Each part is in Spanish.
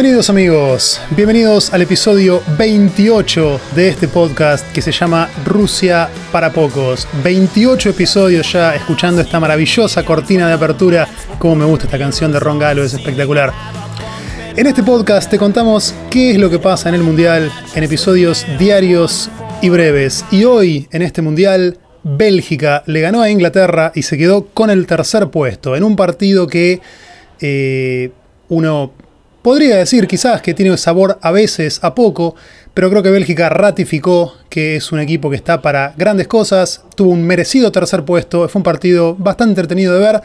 Bienvenidos amigos, bienvenidos al episodio 28 de este podcast que se llama Rusia para pocos. 28 episodios ya escuchando esta maravillosa cortina de apertura. Como me gusta esta canción de Ron Galo, es espectacular. En este podcast te contamos qué es lo que pasa en el Mundial en episodios diarios y breves. Y hoy, en este Mundial, Bélgica le ganó a Inglaterra y se quedó con el tercer puesto en un partido que eh, uno podría decir quizás que tiene sabor a veces a poco, pero creo que Bélgica ratificó que es un equipo que está para grandes cosas, tuvo un merecido tercer puesto, fue un partido bastante entretenido de ver.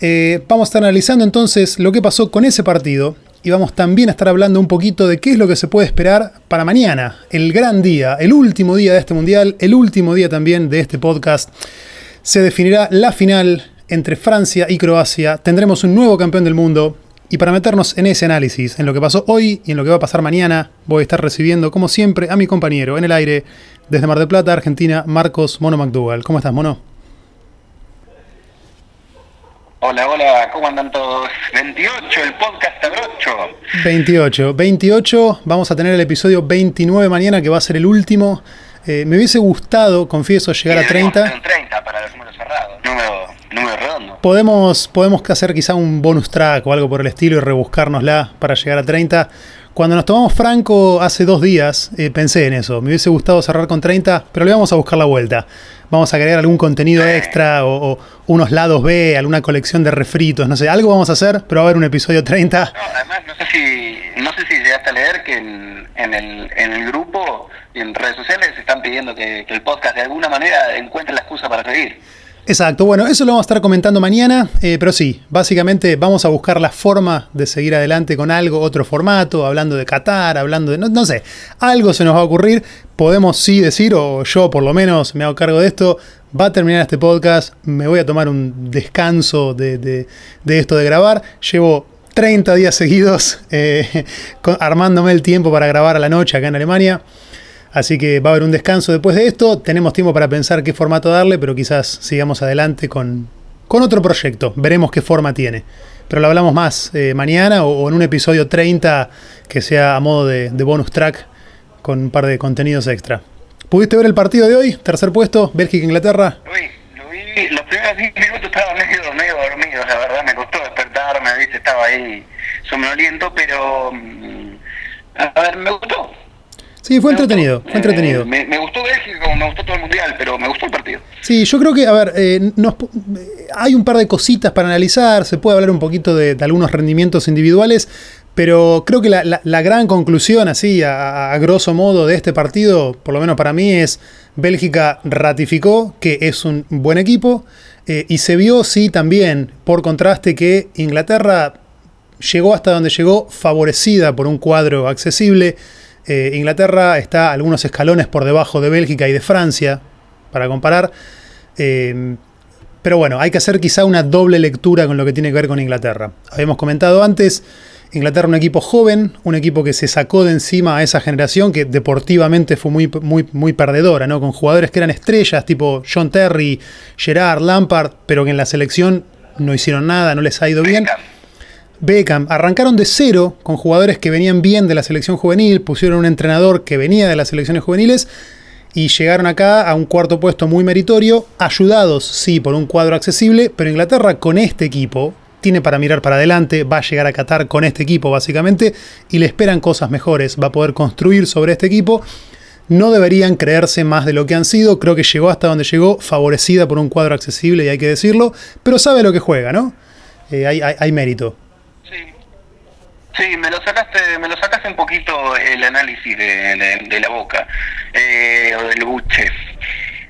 Eh, vamos a estar analizando entonces lo que pasó con ese partido y vamos también a estar hablando un poquito de qué es lo que se puede esperar para mañana, el gran día, el último día de este mundial, el último día también de este podcast. Se definirá la final entre Francia y Croacia, tendremos un nuevo campeón del mundo y para meternos en ese análisis, en lo que pasó hoy y en lo que va a pasar mañana, voy a estar recibiendo como siempre a mi compañero en el aire desde Mar del Plata, Argentina, Marcos Mono McDougall. ¿Cómo estás, Mono? Hola, hola, ¿cómo andan todos? 28, el podcast abrocho. 28, 28, vamos a tener el episodio 29 mañana que va a ser el último. Eh, me hubiese gustado, confieso, llegar a 30. 30 para los números cerrados, número, número redondo. Podemos, podemos hacer quizá un bonus track o algo por el estilo y rebuscárnosla para llegar a 30. Cuando nos tomamos Franco hace dos días, eh, pensé en eso. Me hubiese gustado cerrar con 30, pero le vamos a buscar la vuelta. Vamos a agregar algún contenido extra o, o unos lados B, alguna colección de refritos, no sé. Algo vamos a hacer, pero va a haber un episodio 30. No, además, no sé si, no sé si llegaste a leer que en, en el, en el grupo y en redes sociales están pidiendo que, que el podcast de alguna manera encuentre la excusa para seguir. Exacto, bueno, eso lo vamos a estar comentando mañana, eh, pero sí, básicamente vamos a buscar la forma de seguir adelante con algo, otro formato, hablando de Qatar, hablando de, no, sé, algo se nos va a ocurrir, podemos sí decir, o yo por lo menos me hago cargo de esto, va a terminar este podcast, me voy a tomar un descanso de, de, de esto de grabar, llevo 30 días seguidos eh, armándome el tiempo para grabar a la noche acá en Alemania. Así que va a haber un descanso después de esto. Tenemos tiempo para pensar qué formato darle, pero quizás sigamos adelante con, con otro proyecto. Veremos qué forma tiene. Pero lo hablamos más eh, mañana o, en un episodio 30 que sea a modo de, de, bonus track con un par de contenidos extra. ¿Pudiste ver el partido de hoy? Tercer puesto, Bélgica-Inglaterra. Vi, lo vi. Los primeros 10 minutos estaba medio, medio dormido, la verdad. Me costó despertarme, ¿viste? estaba ahí somnoliento, pero... mm, A ver, me gustó. Sí, fue me entretenido, gustó. fue entretenido. Eh, me, me, gustó Bélgica como me gustó todo el mundial, pero me gustó el partido. Sí, yo creo que, a ver, eh, nos, hay un par de cositas para analizar, se puede hablar un poquito de, de algunos rendimientos individuales, pero creo que la, la, la gran conclusión, así, a, a, grosso modo, de este partido, por lo menos para mí, es Bélgica ratificó que es un buen equipo eh, y se vio, sí, también, por contraste, que Inglaterra llegó hasta donde llegó favorecida por un cuadro accesible. Eh, Inglaterra está algunos escalones por debajo de Bélgica y de Francia, para comparar. Eh, pero bueno, hay que hacer quizá una doble lectura con lo que tiene que ver con Inglaterra. Habíamos comentado antes, Inglaterra un equipo joven, un equipo que se sacó de encima a esa generación que deportivamente fue muy, muy, muy perdedora, ¿no? Con jugadores que eran estrellas, tipo John Terry, Gerard, Lampard, pero que en la selección no hicieron nada, no les ha ido bien. Beckham. Arrancaron de cero con jugadores que venían bien de la selección juvenil, pusieron un entrenador que venía de las selecciones juveniles y llegaron acá a un cuarto puesto muy meritorio, ayudados, sí, por un cuadro accesible, pero Inglaterra con este equipo tiene para mirar para adelante, va a llegar a Qatar con este equipo básicamente y le esperan cosas mejores, va a poder construir sobre este equipo. No deberían creerse más de lo que han sido, creo que llegó hasta donde llegó, favorecida por un cuadro accesible y hay que decirlo, pero sabe lo que juega, ¿no? Eh, hay, hay, hay mérito. Sí, me lo sacaste, me lo sacaste un poquito el análisis de, de, de la boca eh, o del buche.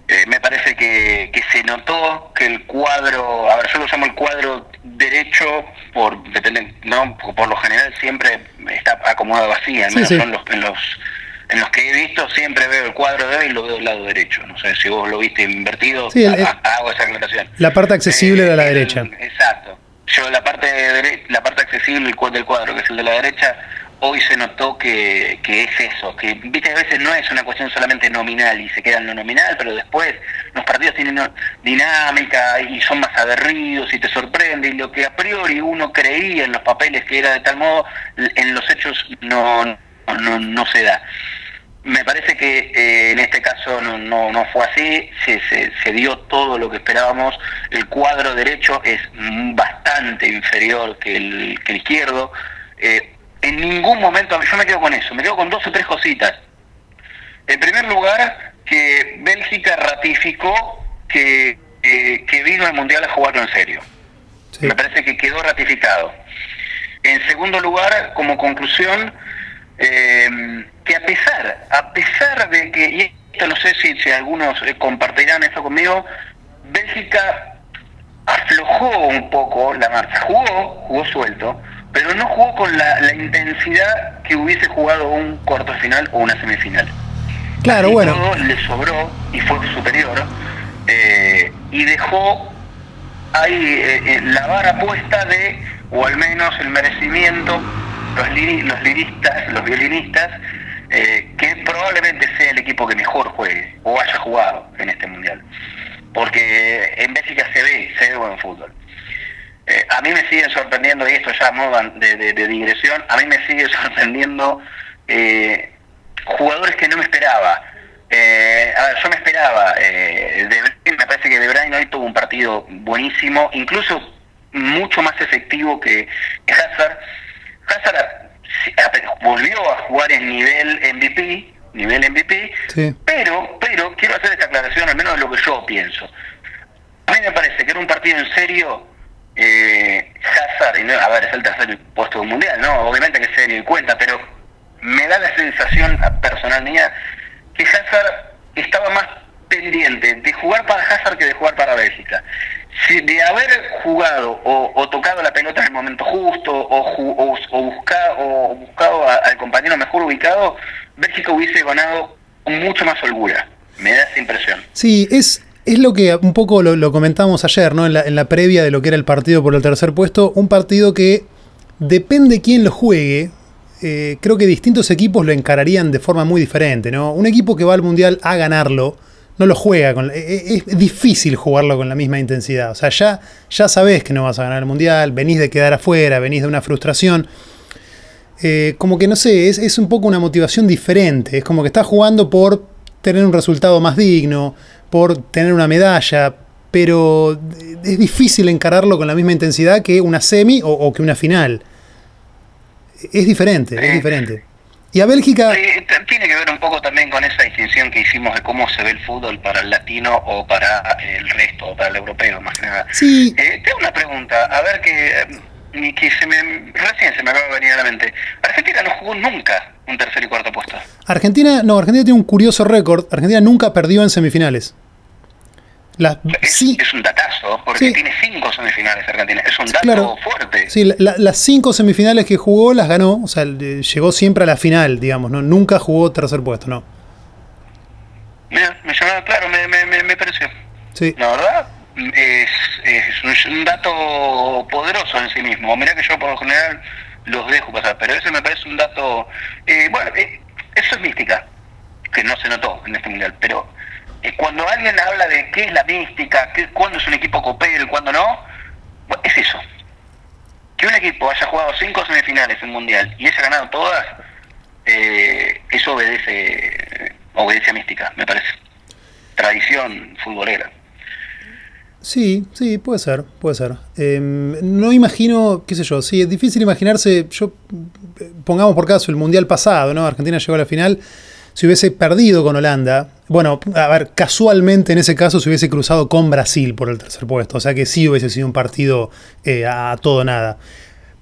Eh, me parece que, que, se notó que el cuadro, a ver, yo lo llamo el cuadro derecho, por depende, no, por lo general siempre está acomodado así, al menos sí, sí. son los, en los en los que he visto siempre veo el cuadro de hoy y lo veo del lado derecho. No sé si vos lo viste invertido, sí, el, hago esa aclaración. La parte accesible eh, de la el, derecha. Exacto. Yo la parte de la parte accesible del cuadro, que es el de la derecha, hoy se notó que, que es eso, que viste a veces no es una cuestión solamente nominal y se queda en lo nominal, pero después los partidos tienen dinámica y son más aguerridos y te sorprende, y lo que a priori uno creía en los papeles que era de tal modo, en los hechos no, no, no se da. Me parece que eh, en este caso no, no, fue así, se, se, dio todo lo que esperábamos, el cuadro derecho es bastante inferior que el, que el izquierdo, eh, en ningún momento, yo me quedo con eso, me quedo con dos o tres cositas. En primer lugar, que Bélgica ratificó que, que vino al Mundial a jugarlo en serio. Me parece que quedó ratificado. En segundo lugar, como conclusión, eh, que a pesar, a pesar de que, y esto no sé si, si algunos eh, compartirán esto conmigo, Bélgica aflojó un poco la marcha, jugó, jugó suelto, pero no jugó con la, intensidad que hubiese jugado un cuarto final o una semifinal. Claro, bueno. Todo le sobró y fue superior eh, y dejó ahí eh, la vara puesta de, o al menos el merecimiento los, los liristas, los violinistas, eh, que probablemente sea el equipo que mejor juegue o haya jugado en este mundial. Porque en Bélgica se ve, se ve buen fútbol. Eh, a mí me sigue sorprendiendo, y esto ya modo de, de, digresión, a mí me sigue sorprendiendo eh, jugadores que no me esperaba. a ver, yo me esperaba, de, me parece que De Bruyne hoy tuvo un partido buenísimo, incluso mucho más efectivo que Hazard Hazard volvió a jugar en nivel MVP, nivel MVP, pero, pero quiero hacer esta aclaración, al menos de lo que yo pienso. A mí me parece que era un partido en serio, eh, Hazard, y no, a ver, es el tercer puesto del mundial, ¿no? Obviamente que se y cuenta, pero me da la sensación personal mía que Hazard estaba más pendiente de jugar para Hazard que de jugar para Bélgica si de haber jugado o, tocado la pelota en el momento justo o, o, buscado, o buscado al compañero mejor ubicado, Bélgica hubiese ganado con mucho más holgura. Me da esa impresión. Sí, es, es lo que un poco lo, comentamos ayer, ¿no? En la, en la, previa de lo que era el partido por el tercer puesto. Un partido que depende quién lo juegue. Eh, creo que distintos equipos lo encararían de forma muy diferente, ¿no? Un equipo que va al mundial a ganarlo no lo juega. Con, e, e, es, difícil jugarlo con la misma intensidad. O sea, ya, ya sabés que no vas a ganar el mundial, venís de quedar afuera, venís de una frustración. Eh, como que no sé, es, es, un poco una motivación diferente. Es como que estás jugando por tener un resultado más digno, por tener una medalla, pero es difícil encararlo con la misma intensidad que una semi o, o que una final. Es diferente, es diferente. Y a Bélgica... ver un poco también con esa distinción que hicimos de cómo se ve el fútbol para el latino o para el resto, o para el europeo más que nada. Sí. Eh, tengo una pregunta, a ver que, eh, que se me, recién se me acaba de venir a la mente. Argentina no jugó nunca un tercer y cuarto puesto. Argentina, no, Argentina tiene un curioso récord. Argentina nunca perdió en semifinales es, un datazo, porque tiene cinco semifinales Argentina. Es un dato fuerte. Sí, las cinco semifinales que jugó las ganó, o sea, llegó siempre a la final, digamos, ¿no? Nunca jugó tercer puesto, ¿no? Mira, me llamaba, claro, me, me, me, pareció. Sí. La verdad, es, es, un dato poderoso en sí mismo. Mira que yo por lo general los dejo pasar, pero ese me parece un dato. Eh, bueno, eh, eso es mística, que no se notó en este mundial, pero cuando alguien habla de qué es la mística, qué, cuándo es un equipo copero y cuándo no, es eso. Que un equipo haya jugado cinco semifinales en Mundial y haya ganado todas, eh, eso obedece, obedece a mística, me parece. Tradición futbolera. Sí, sí, puede ser, puede ser. Em, no imagino, qué sé yo, sí, es difícil imaginarse, yo, pongamos por caso el Mundial pasado, ¿no? Argentina llegó a la final si hubiese perdido con Holanda, bueno, a ver, casualmente en ese caso se hubiese cruzado con Brasil por el tercer puesto, o sea que sí hubiese sido un partido eh, a todo nada.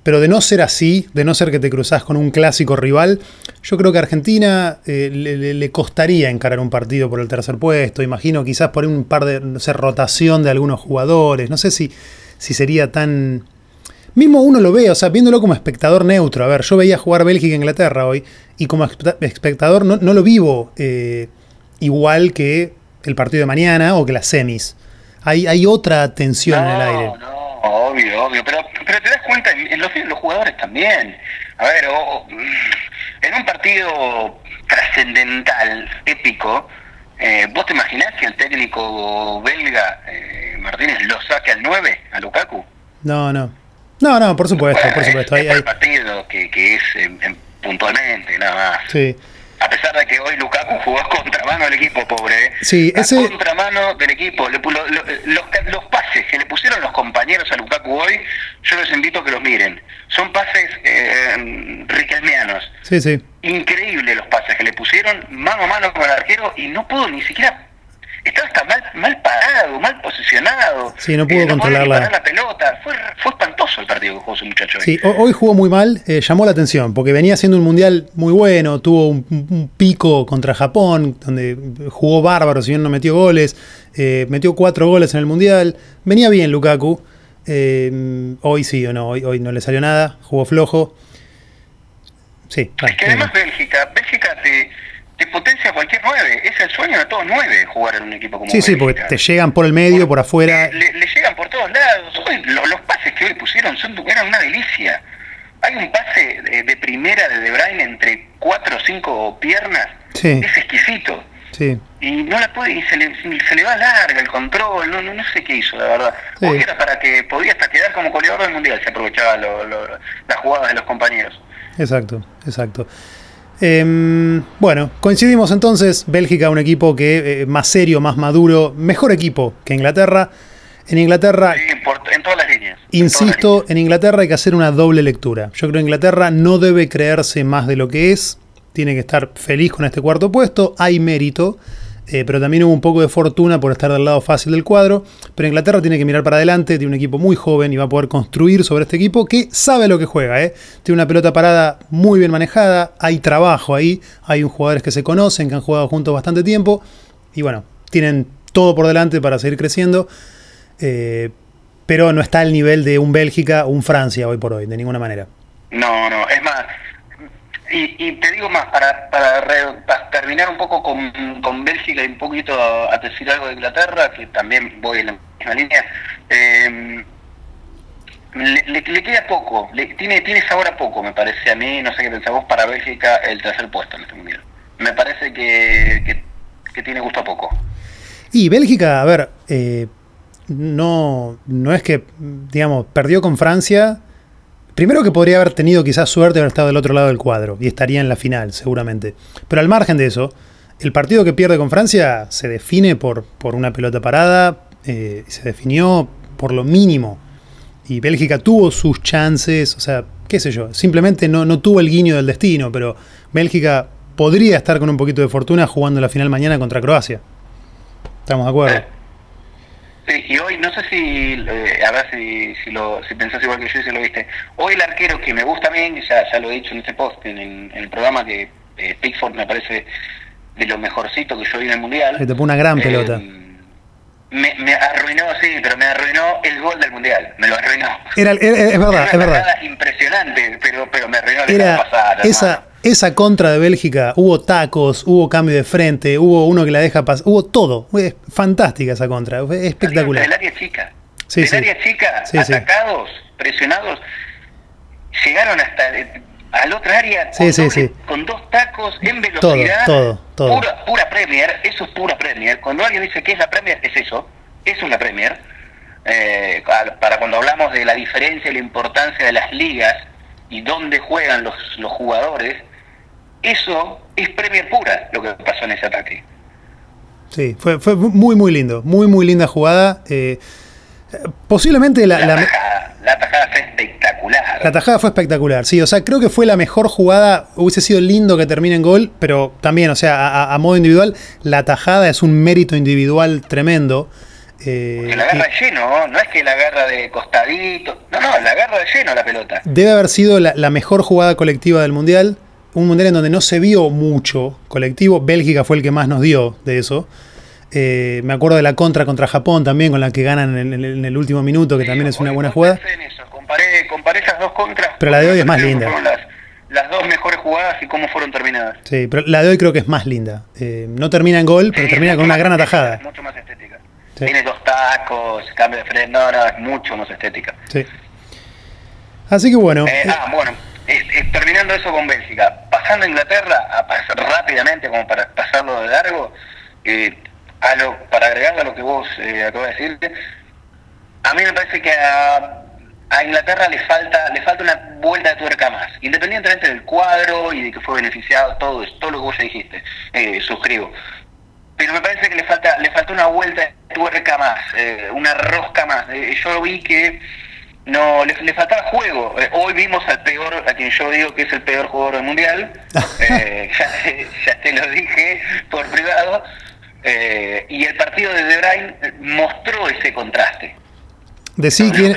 Pero de no ser así, de no ser que te cruzás con un clásico rival, yo creo que a Argentina eh, le, costaría encarar un partido por el tercer puesto. Imagino quizás por un par de, no sé, rotación de algunos jugadores. No sé si, si sería tan, Mismo uno lo ve, o sea, viéndolo como espectador neutro. A ver, yo veía jugar Bélgica e Inglaterra hoy y como espectador no, lo vivo eh, igual que el partido de mañana o que las semis. Hay, hay otra tensión en el aire. No, obvio, obvio. Pero, pero te das cuenta, en los, los jugadores también. A ver, en un partido trascendental, épico, Eh, ¿Vos te imaginás que el técnico belga eh, Martínez lo saque al 9, a Lukaku? No, no. No, no, por supuesto, por supuesto. Hay, hay... partido que, que es puntualmente, nada más. Sí. A pesar de que hoy Lukaku jugó contramano del equipo, pobre. ¿eh? Sí, ese... contramano del equipo. los, los, pases que le pusieron los compañeros a Lukaku hoy, yo los invito a que los miren. Son pases eh, riquelmianos. Sí, sí. Increíble los pases que le pusieron mano a mano con el arquero y no pudo ni siquiera estaba hasta mal, mal parado, mal posicionado. Sí, no pudo eh, controlar la... pelota. Fue, fue, espantoso el partido que jugó ese muchacho. Sí, hoy jugó muy mal, eh, llamó la atención, porque venía haciendo un mundial muy bueno, tuvo un, pico contra Japón, donde jugó bárbaro, si bien no metió goles, eh, metió cuatro goles en el mundial. Venía bien Lukaku. hoy sí o no, hoy, hoy no le salió nada, jugó flojo. Sí, es que además Bélgica, Bélgica te potencia cualquier nueve. Es el sueño de todos nueve jugar en un equipo como Sí, sí, porque te llegan por el medio, por, afuera. Le, llegan por todos lados. los, pases que hoy pusieron son, eran una delicia. Hay un pase de, primera de De Bruyne entre cuatro o cinco piernas. Es exquisito. Sí. Y no la puede, y se le, se le va larga el control, no, no, no sé qué hizo, la verdad. Sí. era para que podía hasta quedar como goleador del mundial, se aprovechaba las jugadas de los compañeros. Exacto, exacto. Em, bueno, coincidimos entonces, Bélgica un equipo que eh, más serio, más maduro, mejor equipo que Inglaterra. En Inglaterra, en todas las líneas. Insisto, en Inglaterra hay que hacer una doble lectura. Yo creo que Inglaterra no debe creerse más de lo que es, tiene que estar feliz con este cuarto puesto, hay mérito. Eh, pero también hubo un poco de fortuna por estar del lado fácil del cuadro. Pero Inglaterra tiene que mirar para adelante, tiene un equipo muy joven y va a poder construir sobre este equipo que sabe lo que juega. ¿eh? Tiene una pelota parada muy bien manejada, hay trabajo ahí, hay jugadores que se conocen, que han jugado juntos bastante tiempo y bueno, tienen todo por delante para seguir creciendo. Eh, pero no está al nivel de un Bélgica o un Francia hoy por hoy, de ninguna manera. No, no, es más, y, te digo más, para, para, terminar un poco con, con, Bélgica y un poquito a, decir algo de Inglaterra, que también voy en la misma línea, eh, le, queda poco, le, tiene, tiene sabor a poco, me parece a mí, no sé qué pensamos, para Bélgica el tercer puesto en este mundial. Me parece que, que, tiene gusto a poco. Y Bélgica, a ver, eh, no, no es que, digamos, perdió con Francia Primero que podría haber tenido quizás suerte de haber estado del otro lado del cuadro y estaría en la final, seguramente. Pero al margen de eso, el partido que pierde con Francia se define por, por una pelota parada, eh, se definió por lo mínimo. Y Bélgica tuvo sus chances, o sea, qué sé yo, simplemente no, no tuvo el guiño del destino, pero Bélgica podría estar con un poquito de fortuna jugando la final mañana contra Croacia. ¿Estamos de acuerdo? Sí, y hoy, no sé si, eh, a ver si, si, lo, si pensás igual que yo y si lo viste. Hoy el arquero que me gusta bien, ya, ya lo he dicho en este post, en, el programa, que eh, Pickford me parece de lo mejorcito que yo vi en el Mundial. Se te pone una gran eh, pelota. Me, me, arruinó, sí, pero me arruinó el gol del Mundial. Me lo arruinó. Era, es verdad, es verdad. impresionante, pero, pero me arruinó la pasada. Esa, esa contra de Bélgica, hubo tacos, hubo cambio de frente, hubo uno que la deja pasar, hubo todo. Fue fantástica esa contra, fue espectacular. Del área chica. Sí, del área chica, atacados, presionados, llegaron hasta al otro área con, dos, tacos en velocidad. Todo, todo, Pura, pura Premier, eso es pura Premier. Cuando alguien dice que es la Premier, es eso. Eso es la Premier. Eh, para cuando hablamos de la diferencia y la importancia de las ligas y dónde juegan los, los jugadores, eso es Premier pura lo que pasó en ese ataque. Sí, fue, fue muy, muy lindo. Muy, muy linda jugada. Eh, posiblemente la, la, tajada, fue espectacular. La tajada fue espectacular, sí. O sea, creo que fue la mejor jugada. Hubiese sido lindo que termine en gol, pero también, o sea, a, modo individual, la tajada es un mérito individual tremendo. Eh, Porque la agarra de lleno, no es que la agarra de costadito. No, no, la agarra de lleno la pelota. Debe haber sido la, la mejor jugada colectiva del mundial un mundial en donde no se vio mucho colectivo. Bélgica fue el que más nos dio de eso. Eh, me acuerdo de la contra contra Japón también, con la que ganan en, el último minuto, que también es una buena jugada. Comparé, esas dos contras. Pero la de hoy es más linda. Las, dos mejores jugadas y cómo fueron terminadas. Sí, pero la de hoy creo que es más linda. Eh, no termina en gol, pero termina con una gran atajada. mucho más estética. Tiene dos tacos, cambio de freno, no, no, es mucho más estética. Sí. Así que bueno. Eh, ah, bueno terminando eso con Bélgica, pasando a Inglaterra, a pasar rápidamente como para pasarlo de largo, eh, a lo, para agregar a lo que vos eh, acabas de decir, a mí me parece que a, a, Inglaterra le falta le falta una vuelta de tuerca más, independientemente del cuadro y de que fue beneficiado, todo, todo lo que vos ya dijiste, eh, suscribo. Pero me parece que le falta le falta una vuelta de tuerca más, eh, una rosca más. Eh, yo vi que no le, le faltaba juego. Eh, hoy vimos al peor, a quien yo digo que es el peor jugador del mundial. Eh, ya, ya, te lo dije por privado. Eh, y el partido de De Bruyne mostró ese contraste. Decí quién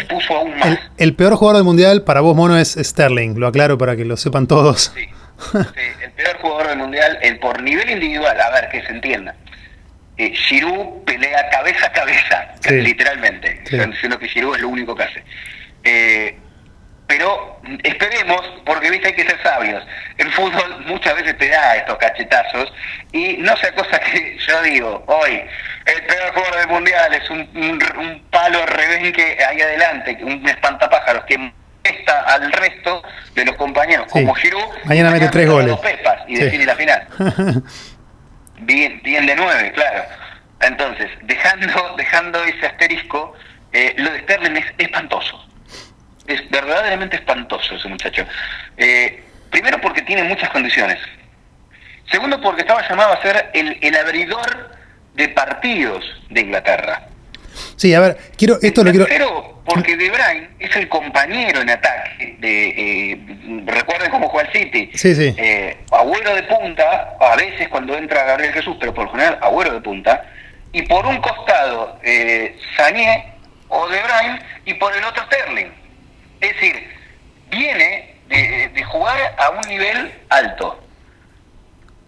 el, el, peor jugador del mundial para vos, Mono, es Sterling. Lo aclaro para que lo sepan todos. Sí, sí el peor jugador del mundial, el por nivel individual, a ver que se entienda. Eh, Giroud pelea cabeza a cabeza, sí. literalmente. Sí. Están diciendo que Giroud es lo único que hace. Eh, pero esperemos, porque viste hay que ser sabios. El fútbol muchas veces te da estos cachetazos y no sea cosa que yo digo, hoy el peor jugador del mundial es un, un, un palo rebenque ahí adelante, un espantapájaros que está al resto de los compañeros, sí. como Giroud, mañana mete tres goles pepas y sí. define la final. bien, bien de nueve, claro. Entonces, dejando, dejando ese asterisco, eh, lo de Sterling es espantoso es verdaderamente espantoso ese muchacho. Eh, primero porque tiene muchas condiciones. Segundo porque estaba llamado a ser el, el abridor de partidos de Inglaterra. Sí, a ver, quiero esto lo quiero. Tercero, porque De Bruyne es el compañero en ataque. De, eh, recuerden cómo juega el City. Sí, sí. Eh, agüero de punta, a veces cuando entra Gabriel Jesús, pero por lo general Agüero de punta. Y por un costado, eh, Sané o De Bruyne, y por el otro Sterling. Es decir, viene de, de, jugar a un nivel alto.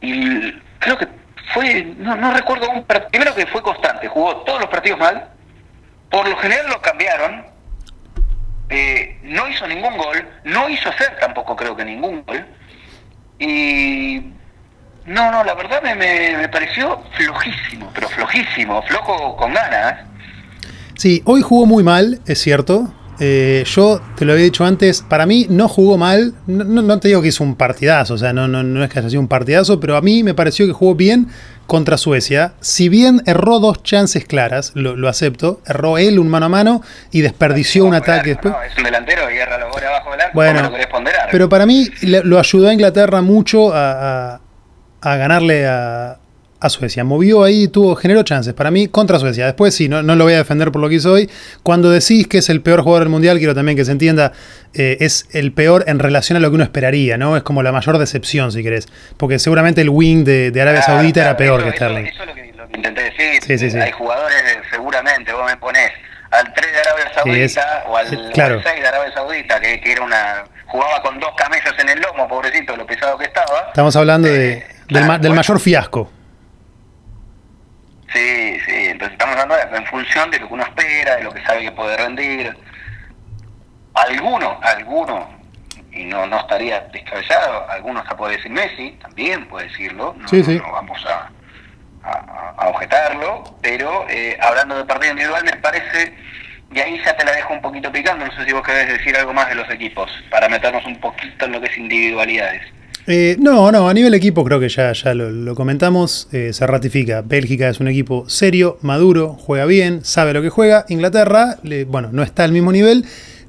Y creo que fue, no, no recuerdo un primero que fue constante, jugó todos los partidos mal, por lo general lo cambiaron, eh, no hizo ningún gol, no hizo hacer tampoco creo que ningún gol, y no, no, la verdad me, me, me pareció flojísimo, pero flojísimo, flojo con ganas. Sí, hoy jugó muy mal, es cierto, eh, yo te lo había dicho antes, para mí no jugó mal, no, no, te digo que hizo un partidazo, o sea, no, no, no es que haya sido un partidazo, pero a mí me pareció que jugó bien contra Suecia. Si bien erró dos chances claras, lo, lo acepto, erró él un mano a mano y desperdició un ataque después. No, es un delantero y erra los goles abajo del arco, bueno. Pero para mí lo ayudó a Inglaterra mucho a, a, a ganarle a, a Suecia. Movió ahí, tuvo, generó chances. Para mí, contra Suecia. Después sí, no, no, lo voy a defender por lo que hizo hoy. Cuando decís que es el peor jugador del mundial, quiero también que se entienda, eh, es el peor en relación a lo que uno esperaría, ¿no? Es como la mayor decepción, si querés. Porque seguramente el wing de, de Arabia ah, Saudita claro, era peor eso, que Sterling. Eso, eso, es lo que, lo que intenté decir. Sí, sí, sí. Hay jugadores, seguramente, vos me ponés al 3 de Arabia Saudita es, o al, claro. 6 de Arabia Saudita, que, que, era una. jugaba con dos camellos en el lomo, pobrecito, lo pesado que estaba. Estamos hablando de, eh, del, claro, del mayor fiasco. Sí, sí, entonces estamos hablando en función de lo que uno espera, de lo que sabe que puede rendir. Alguno, alguno, y no, no estaría descabellado, algunos hasta puede decir Messi, también puede decirlo, no, sí, sí. no vamos a, a, a, objetarlo, pero eh, hablando de partido individual me parece, y ahí ya te la dejo un poquito picando, no sé si vos querés decir algo más de los equipos, para meternos un poquito en lo que es individualidades. Eh, no, no, a nivel equipo creo que ya, ya lo, lo comentamos, eh, se ratifica. Bélgica es un equipo serio, maduro, juega bien, sabe lo que juega. Inglaterra, le, bueno, no está al mismo nivel,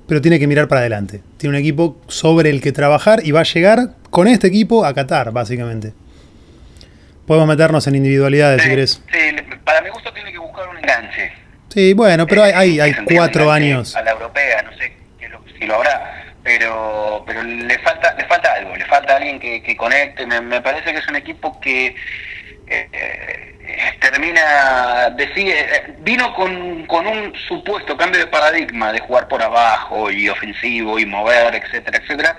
pero tiene que mirar para adelante. Tiene un equipo sobre el que trabajar y va a llegar con este equipo a Qatar, básicamente. Podemos meternos en individualidades sí, si querés. Sí, para mi gusto tiene que buscar un enganche. Sí, bueno, pero hay, hay, hay cuatro años. A la europea, no sé si lo habrá pero pero le falta le falta algo, le falta alguien que, que conecte. Me, me, parece que es un equipo que eh, termina decide eh, vino con, con un supuesto cambio de paradigma de jugar por abajo y ofensivo y mover, etcétera, etcétera.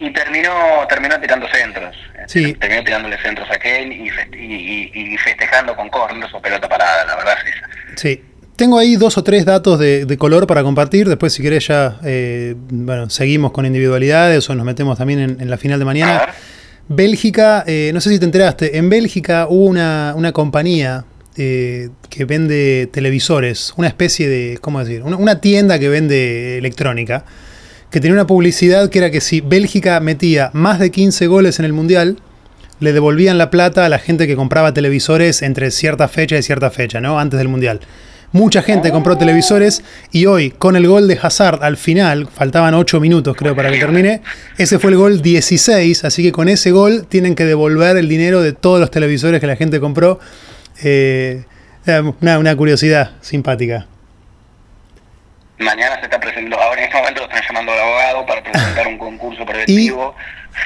Y terminó terminó tirando centros. Sí. Terminó tirándole centros a Kane y, y, y, festejando con corners o pelota parada, la verdad es esa. Sí, tengo ahí dos o tres datos de, de color para compartir. Después, si querés, ya eh, bueno, seguimos con individualidades o nos metemos también en, en la final de mañana. Bélgica, eh, no sé si te enteraste, en Bélgica hubo una, una compañía eh, que vende televisores, una especie de, ¿cómo decir? Una, una, tienda que vende electrónica, que tenía una publicidad que era que si Bélgica metía más de 15 goles en el Mundial, le devolvían la plata a la gente que compraba televisores entre cierta fecha y cierta fecha, ¿no? Antes del Mundial. Mucha gente compró televisores y hoy, con el gol de Hazard al final, faltaban 8 minutos creo para que termine, ese fue el gol 16, así que con ese gol tienen que devolver el dinero de todos los televisores que la gente compró. Eh, una, una curiosidad simpática mañana se está presentando, ahora en este momento lo están llamando al abogado para presentar un concurso preventivo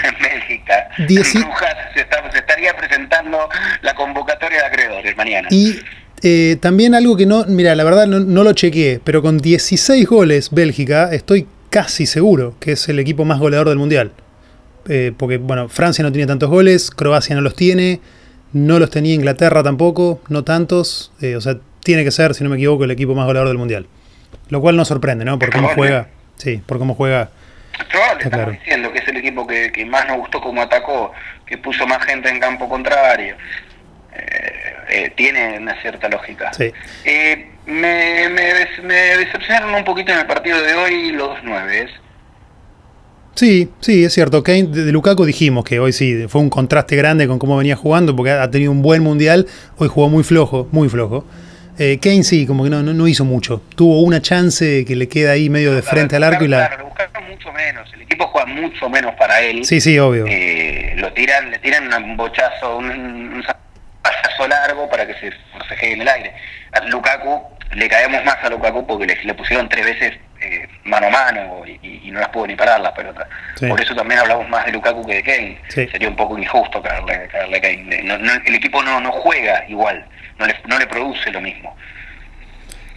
en Bélgica. se, estaría presentando la convocatoria de acreedores mañana. Y eh, también algo que no, mira, la verdad no, lo chequeé, pero con 16 goles Bélgica estoy casi seguro que es el equipo más goleador del Mundial. Eh, porque, bueno, Francia no tiene tantos goles, Croacia no los tiene, no los tenía Inglaterra tampoco, no tantos. Eh, o sea, tiene que ser, si no me equivoco, el equipo más goleador del Mundial. Lo cual no sorprende, ¿no? Por cómo juega. Sí, por cómo juega. Probable, estamos diciendo que es el equipo que, que, más nos gustó como atacó, que puso más gente en campo contrario. Eh, tiene una cierta lógica. Eh, me, me, decepcionaron un poquito en el partido de hoy los nueve. Sí, sí, es cierto. Kane, de, Lukaku dijimos que hoy sí, fue un contraste grande con cómo venía jugando, porque ha tenido un buen mundial, hoy jugó muy flojo, muy flojo. Eh, Kane sí, como que no, no, hizo mucho. Tuvo una chance que le queda ahí medio de frente al arco y la. Claro, mucho menos. El equipo juega mucho menos para él. Sí, sí, obvio. lo tiran, le tiran un bochazo, un pasazo largo para que se forceje en el aire. A Lukaku le caemos más a Lukaku porque le, pusieron tres veces eh, mano a mano y, no las pudo ni parar las pelotas. Por eso también hablamos más de Lukaku que de Kane. Sería un poco injusto caerle, a Kane. el equipo no, no juega igual, no le, no le produce lo mismo.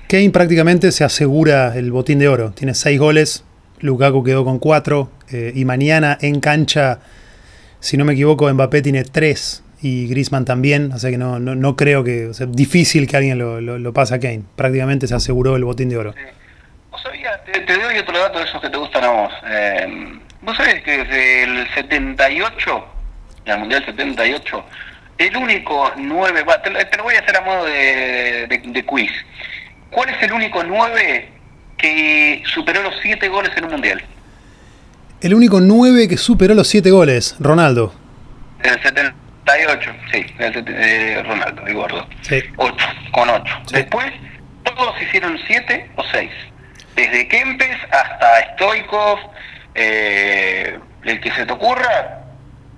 Kane prácticamente se asegura el botín de oro. Tiene seis goles, Lukaku quedó con cuatro eh, y mañana en cancha, si no me equivoco, Mbappé tiene tres y Grisman también, o sea que no, no, no creo que, o sea, difícil que alguien lo, lo, pase a Kane. Prácticamente se aseguró el botín de oro. ¿Vos sabías? Te, doy otro dato de esos que te gustan a vos. Eh, ¿Vos sabés que desde el 78, el Mundial 78, el único 9, te, te, lo voy a hacer a modo de, de, quiz. ¿Cuál es el único 9 que superó los 7 goles en un Mundial? El único 9 que superó los 7 goles, Ronaldo. El 70 ocho, sí, eh, Ronaldo, el gordo. Sí. 8, con 8. Después, todos hicieron 7 o 6. Desde Kempes hasta Stoikov, eh, el que se te ocurra,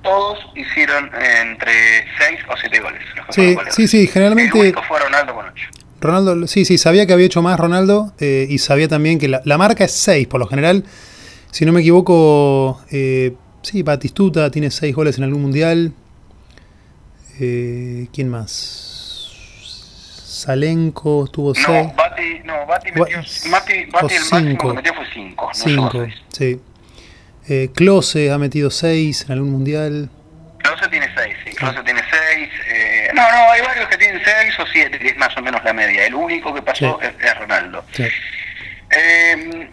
todos hicieron entre 6 o 7 goles. Sí, sí, sí, generalmente. El único fue Ronaldo con 8. Ronaldo, sí, sí, sabía que había hecho más Ronaldo eh, y sabía también que la, la, marca es 6 por lo general. Si no me equivoco, eh, sí, Batistuta tiene 6 goles en algún mundial. Eh, ¿Quién más? Salenko tuvo 6. No, Bati, no, Bati metió. Bati, Bati el máximo que metió fue 5. 5, sí. Eh, Klose ha metido 6 en algún mundial. Klose tiene 6, sí. Klose ah. tiene 6. Eh, no, no, hay varios que tienen 6 o 7, que es más o menos la media. El único que pasó sí. es, es, Ronaldo. Sí. Eh,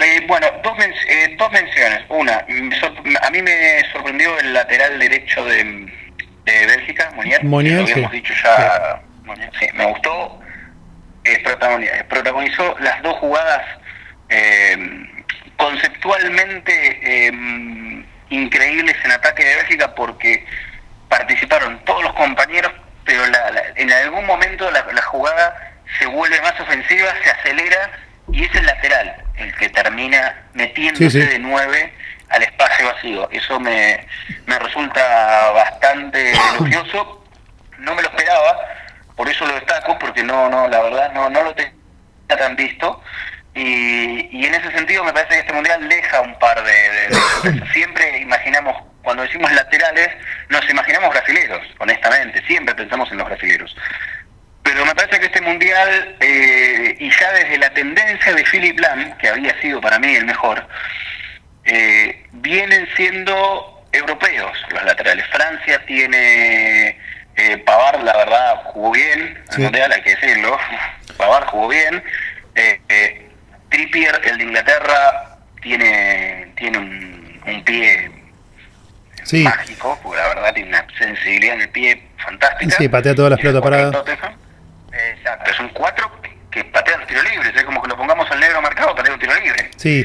eh, bueno, dos, men eh, dos menciones. Una, a mí me sorprendió el lateral derecho de, de Bélgica, Monier, lo habíamos dicho ya, sí. me gustó, protagonizó las dos jugadas eh, conceptualmente eh, increíbles en ataque de Bélgica porque participaron todos los compañeros, pero en algún momento la, jugada se vuelve más ofensiva, se acelera y es el lateral el que termina metiéndose de nueve al espacio vacío. Eso me, me resulta bastante elogioso. No me lo esperaba, por eso lo destaco, porque no, no, la verdad no, no lo tenía tan visto. Y, y en ese sentido me parece que este mundial deja un par de, siempre imaginamos cuando decimos laterales nos imaginamos brasileros honestamente siempre pensamos en los brasileros pero me parece que este mundial eh, y ya desde la tendencia de Philip Lam que había sido para mí el mejor eh, vienen siendo europeos los laterales. Francia tiene eh, Pavar, la verdad, jugó bien, sí. mundial hay que decirlo. Pavar jugó bien. Eh, eh, Trippier, el de Inglaterra, tiene, tiene un, pie mágico, porque la verdad tiene una sensibilidad en el pie fantástica. Sí, patea todas las pelotas paradas. Exacto, son cuatro que patean tiro libre, es como que lo pongamos al negro marcado, patea un tiro libre. Sí,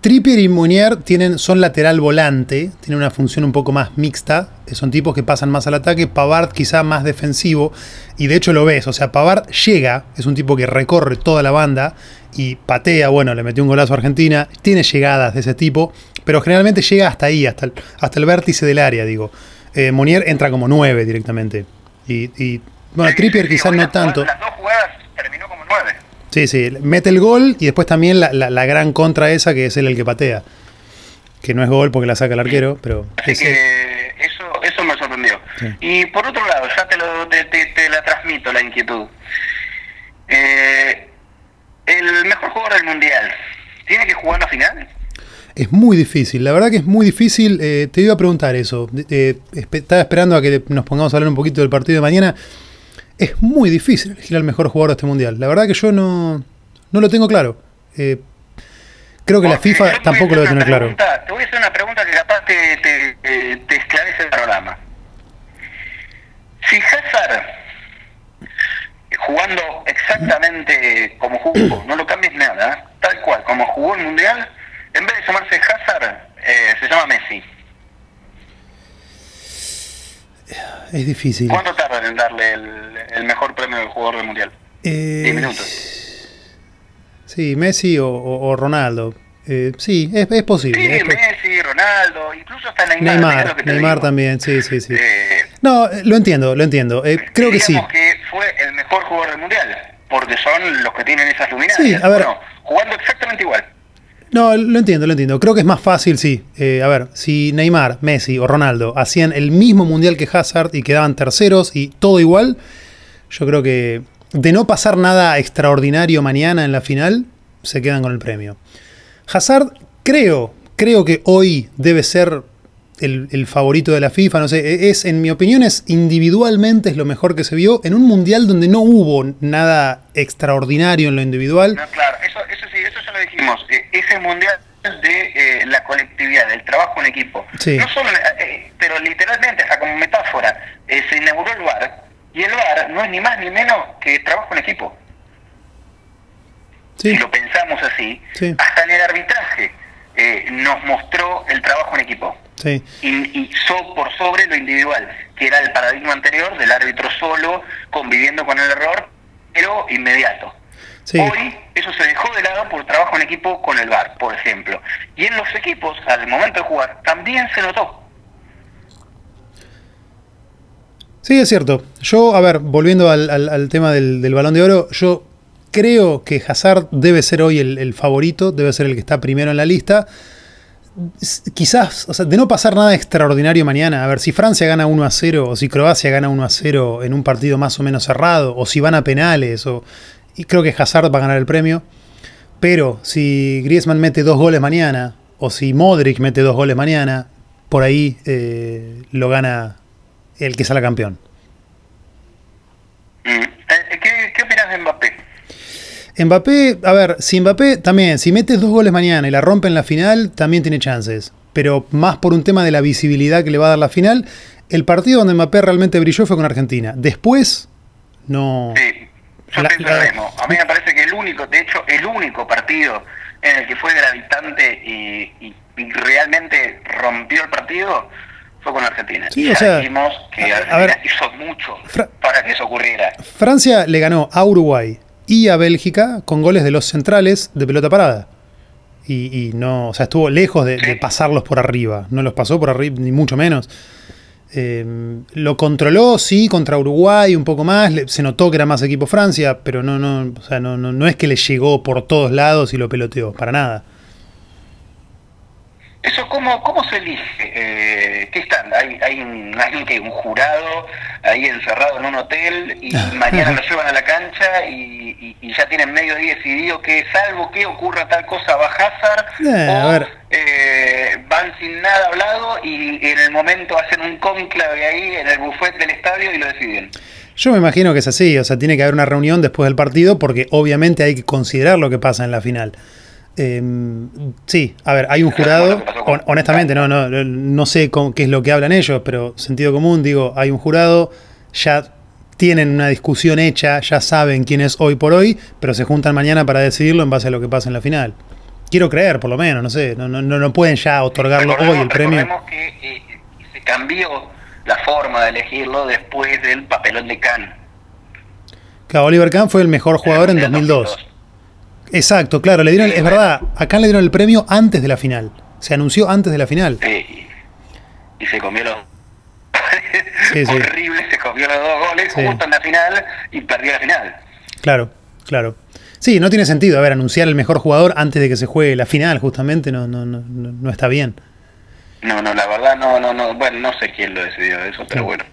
Trippier y Munier tienen, son lateral volante, tienen una función un poco más mixta, son tipos que pasan más al ataque, Pavard quizá más defensivo, y de hecho lo ves, o sea, Pavard llega, es un tipo que recorre toda la banda y patea, bueno, le metió un golazo a Argentina, tiene llegadas de ese tipo, pero generalmente llega hasta ahí, hasta el, hasta el vértice del área, digo. Eh, Monier entra como 9 directamente. Y, bueno, Trippier quizás no tanto. Las dos jugadas terminó como 9. Sí, sí, mete el gol y después también la, la, gran contra esa que es él el que patea. Que no es gol porque la saca el arquero, pero... Así que eso, eso me sorprendió. Y por otro lado, ya te, lo, te, te, la transmito la inquietud. Eh, el mejor jugador del Mundial, ¿tiene que jugar la final? Es muy difícil, la verdad que es muy difícil. Eh, te iba a preguntar eso. Eh, estaba esperando a que nos pongamos a hablar un poquito del partido de mañana. Es muy difícil elegir al mejor jugador de este mundial. La verdad que yo no, no lo tengo claro. Eh, creo que la FIFA tampoco lo debe tener claro. Te voy a hacer una pregunta que capaz te, te, te esclarece el programa. Si Hazard, jugando exactamente como jugó, no lo cambies nada, tal cual, como jugó el mundial en vez de llamarse Hazard, eh, se llama Messi. Es difícil. ¿Cuánto tardan en darle el, mejor premio del jugador del mundial? Eh, Diez minutos. Sí, Messi o, Ronaldo. Eh, sí, es, es posible. Sí, Messi, Ronaldo, incluso hasta Neymar. Neymar, Neymar también, sí, sí, sí. no, lo entiendo, lo entiendo. creo que sí. que fue el mejor jugador del mundial, porque son los que tienen esas luminarias. Sí, a ver. Bueno, jugando exactamente igual. No, lo entiendo, lo entiendo. Creo que es más fácil, sí. Eh, a ver, si Neymar, Messi o Ronaldo hacían el mismo mundial que Hazard y quedaban terceros y todo igual, yo creo que de no pasar nada extraordinario mañana en la final, se quedan con el premio. Hazard, creo, creo que hoy debe ser el, favorito de la FIFA, no sé, e, es, en mi opinión, es individualmente es lo mejor que se vio en un mundial donde no hubo nada extraordinario en lo individual. Claro, eso, eso sí, eso ya lo dijimos, eh, ese mundial de eh, la colectividad, del trabajo en equipo. No solo, eh, pero literalmente, hasta como metáfora, se inauguró el bar, y el bar no es ni más ni menos que trabajo en equipo. Si lo pensamos así, hasta en el arbitraje nos mostró el trabajo en equipo. Y, y por sobre lo individual, que era el paradigma anterior del árbitro solo, conviviendo con el error, pero inmediato. Hoy eso se dejó de lado por trabajo en equipo con el VAR, por ejemplo. Y en los equipos, al momento de jugar, también se notó. Sí, es cierto. Yo, a ver, volviendo al, tema del, balón de oro, yo creo que Hazard debe ser hoy el, el favorito, debe ser el que está primero en la lista quizás, o sea, de no pasar nada extraordinario mañana, a ver si Francia gana 1 a 0 o si Croacia gana 1 a 0 en un partido más o menos cerrado o si van a penales o y creo que Hazard va a ganar el premio, pero si Griezmann mete dos goles mañana o si Modric mete dos goles mañana, por ahí eh, lo gana el que sale campeón. Mm. Eh, ¿Qué, ¿Qué opinas de Mbappé? Mbappé, a ver, si Mbappé también, si metes dos goles mañana y la rompe en la final, también tiene chances. Pero más por un tema de la visibilidad que le va a dar la final. El partido donde Mbappé realmente brilló fue con Argentina. Después, no. Sí, yo la, A mí me parece que el único, de hecho, el único partido en el que fue gravitante y, realmente rompió el partido fue con Argentina. Sí, o sea, vimos que Argentina hizo mucho para que eso ocurriera. Francia le ganó a Uruguay, y a Bélgica con goles de los centrales de pelota parada. Y, no, o sea, estuvo lejos de, pasarlos por arriba. No los pasó por arriba, ni mucho menos. Eh, lo controló, sí, contra Uruguay un poco más. se notó que era más equipo Francia, pero no, no, o sea, no, no, no es que le llegó por todos lados y lo peloteó, para nada. ¿Eso cómo, cómo se elige? Eh, ¿Qué están? ¿Hay, hay un, que un jurado ahí encerrado en un hotel y mañana lo llevan a la cancha y, ya tienen medio día decidido que salvo que ocurra tal cosa va Hazard eh, o eh, van sin nada hablado y en el momento hacen un cónclave ahí en el buffet del estadio y lo deciden? Yo me imagino que es así, o sea, tiene que haber una reunión después del partido porque obviamente hay que considerar lo que pasa en la final. Em, sí, a ver, hay un jurado. honestamente, no, no, no sé qué es lo que hablan ellos, pero sentido común, digo, hay un jurado, ya tienen una discusión hecha, ya saben quién es hoy por hoy, pero se juntan mañana para decidirlo en base a lo que pasa en la final. Quiero creer, por lo menos, no sé, no, no, no pueden ya otorgarlo hoy el premio. que eh, se cambió la forma de elegirlo después del papelón de Kahn. Claro, Oliver Kahn fue el mejor jugador en, 2002. Exacto, claro, le dieron, es verdad, a Kahn le dieron el premio antes de la final. Se anunció antes de la final. Sí, y se comió los horrible, se comió los dos goles justo en la final y perdió la final. Claro, claro. Sí, no tiene sentido, a ver, anunciar el mejor jugador antes de que se juegue la final, justamente, no, no, no, no está bien. No, no, la verdad no, no, no, bueno, no sé quién lo decidió eso, pero bueno.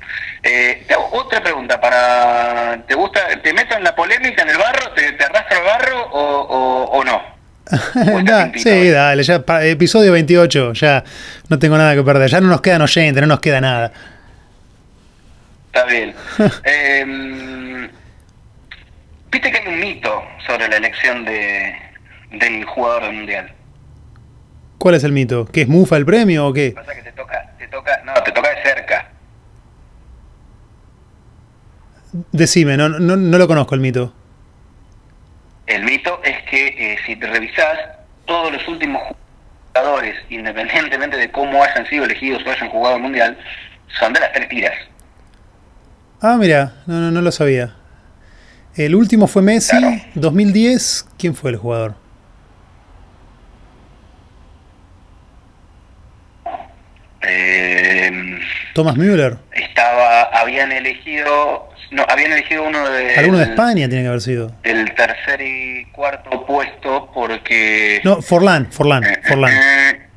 Eh, te hago otra pregunta para, ¿te gusta, te meto en la polémica, en el barro, te, te arrastro el barro o, o, no? sí, dale, ya episodio 28, ya no tengo nada que perder, ya no nos quedan oyentes, no nos queda nada. Está bien. eh, Viste que hay un mito sobre la elección de, del jugador del mundial. ¿Cuál es el mito? ¿Que es mufa el premio o qué? Pasa que te toca, te toca, no, te toca de cerca. Decime, no, no, no lo conozco el mito. El mito es que eh, si te revisás, todos los últimos jugadores, independientemente de cómo hayan sido elegidos o hayan jugado el mundial, son de las tres tiras. Ah, mira, no, no, no lo sabía. El último fue Messi, 2010. ¿Quién fue el jugador? Eh, Thomas Müller. Estaba, habían elegido, no, habían elegido uno de. Alguno de España tiene que haber sido. El tercer y cuarto puesto porque. No, Forlán, Forlán, eh, Forlán. Eh,